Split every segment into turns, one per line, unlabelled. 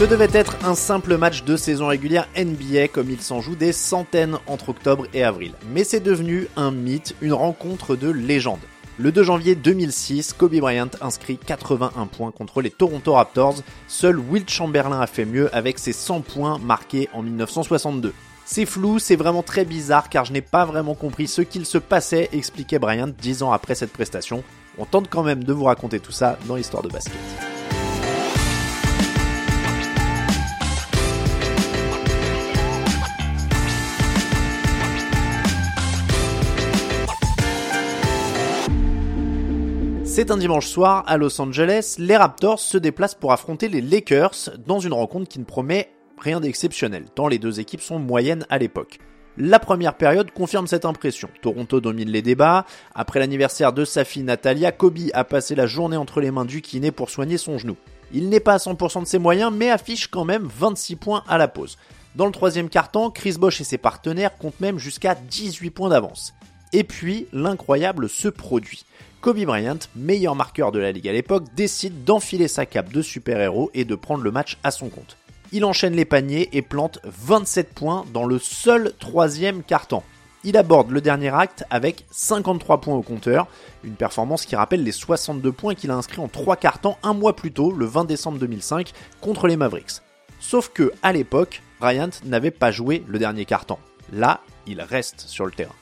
Ce devait être un simple match de saison régulière NBA comme il s'en joue des centaines entre octobre et avril. Mais c'est devenu un mythe, une rencontre de légende. Le 2 janvier 2006, Kobe Bryant inscrit 81 points contre les Toronto Raptors. Seul Will Chamberlain a fait mieux avec ses 100 points marqués en 1962. C'est flou, c'est vraiment très bizarre car je n'ai pas vraiment compris ce qu'il se passait, expliquait Bryant 10 ans après cette prestation. On tente quand même de vous raconter tout ça dans l'histoire de basket. C'est un dimanche soir à Los Angeles, les Raptors se déplacent pour affronter les Lakers dans une rencontre qui ne promet rien d'exceptionnel, tant les deux équipes sont moyennes à l'époque. La première période confirme cette impression. Toronto domine les débats. Après l'anniversaire de sa fille Natalia, Kobe a passé la journée entre les mains du kiné pour soigner son genou. Il n'est pas à 100% de ses moyens, mais affiche quand même 26 points à la pause. Dans le troisième quart-temps, Chris Bosh et ses partenaires comptent même jusqu'à 18 points d'avance. Et puis, l'incroyable se produit. Kobe Bryant, meilleur marqueur de la ligue à l'époque, décide d'enfiler sa cape de super-héros et de prendre le match à son compte. Il enchaîne les paniers et plante 27 points dans le seul troisième carton. Il aborde le dernier acte avec 53 points au compteur, une performance qui rappelle les 62 points qu'il a inscrits en 3 cartons un mois plus tôt, le 20 décembre 2005, contre les Mavericks. Sauf que, à l'époque, Bryant n'avait pas joué le dernier carton. Là, il reste sur le terrain.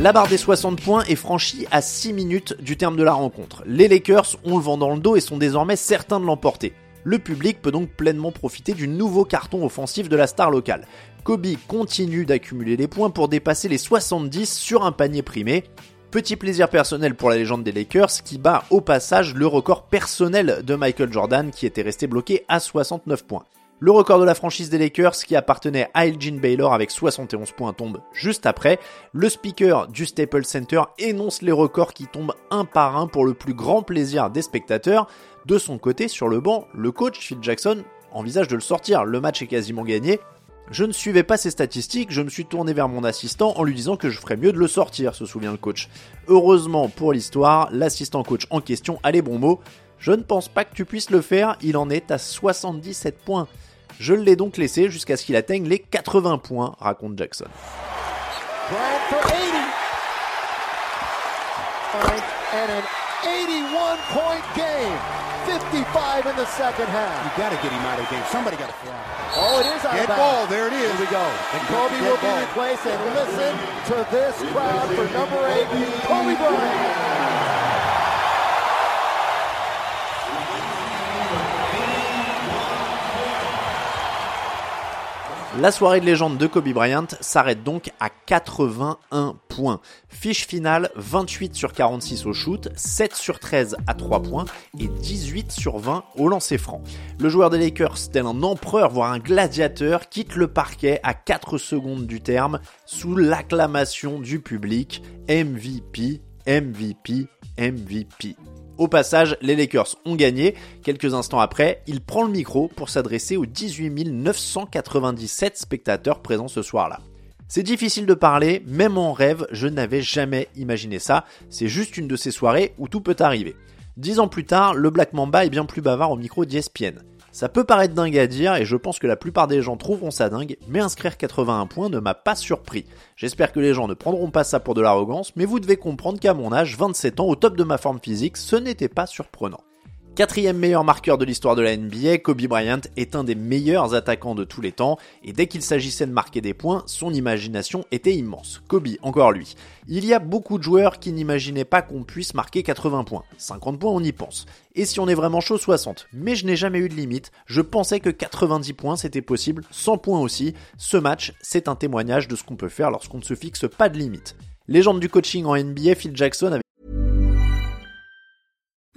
La barre des 60 points est franchie à 6 minutes du terme de la rencontre. Les Lakers ont le vent dans le dos et sont désormais certains de l'emporter. Le public peut donc pleinement profiter du nouveau carton offensif de la star locale. Kobe continue d'accumuler les points pour dépasser les 70 sur un panier primé. Petit plaisir personnel pour la légende des Lakers qui bat au passage le record personnel de Michael Jordan qui était resté bloqué à 69 points. Le record de la franchise des Lakers qui appartenait à Elgin Baylor avec 71 points tombe juste après. Le speaker du Staples Center énonce les records qui tombent un par un pour le plus grand plaisir des spectateurs. De son côté, sur le banc, le coach Phil Jackson envisage de le sortir. Le match est quasiment gagné. Je ne suivais pas ces statistiques, je me suis tourné vers mon assistant en lui disant que je ferais mieux de le sortir, se souvient le coach. Heureusement pour l'histoire, l'assistant coach en question a les bons mots. Je ne pense pas que tu puisses le faire, il en est à 77 points. Je l'ai donc laissé jusqu'à ce qu'il atteigne les 80 points, raconte Jackson.
and an 81 point game. 55 in the second half.
You got to get him out of the game. Somebody got to fly.
Oh, it is out
Dead
of
ball.
bounds.
There it is.
Here we go. And Kobe will be replaced. And listen to this crowd for number eight, Kobe Bryant.
La soirée de légende de Kobe Bryant s'arrête donc à 81 points. Fiche finale 28 sur 46 au shoot, 7 sur 13 à 3 points et 18 sur 20 au lancer franc. Le joueur des Lakers, tel un empereur voire un gladiateur, quitte le parquet à 4 secondes du terme sous l'acclamation du public MVP, MVP, MVP. Au passage, les Lakers ont gagné. Quelques instants après, il prend le micro pour s'adresser aux 18 997 spectateurs présents ce soir-là. C'est difficile de parler, même en rêve, je n'avais jamais imaginé ça. C'est juste une de ces soirées où tout peut arriver. Dix ans plus tard, le Black Mamba est bien plus bavard au micro d'ESPN. Ça peut paraître dingue à dire et je pense que la plupart des gens trouveront ça dingue, mais inscrire 81 points ne m'a pas surpris. J'espère que les gens ne prendront pas ça pour de l'arrogance, mais vous devez comprendre qu'à mon âge, 27 ans, au top de ma forme physique, ce n'était pas surprenant. Quatrième meilleur marqueur de l'histoire de la NBA, Kobe Bryant est un des meilleurs attaquants de tous les temps, et dès qu'il s'agissait de marquer des points, son imagination était immense. Kobe, encore lui. Il y a beaucoup de joueurs qui n'imaginaient pas qu'on puisse marquer 80 points. 50 points, on y pense. Et si on est vraiment chaud, 60. Mais je n'ai jamais eu de limite. Je pensais que 90 points c'était possible, 100 points aussi. Ce match, c'est un témoignage de ce qu'on peut faire lorsqu'on ne se fixe pas de limite. Légende du coaching en NBA, Phil Jackson avait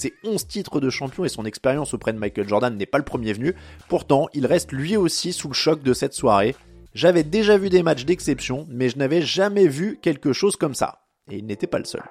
Ses 11 titres de champion et son expérience auprès de Michael Jordan n'est pas le premier venu. Pourtant, il reste lui aussi sous le choc de cette soirée. J'avais déjà vu des matchs d'exception, mais je n'avais jamais vu quelque chose comme ça. Et il n'était pas le seul.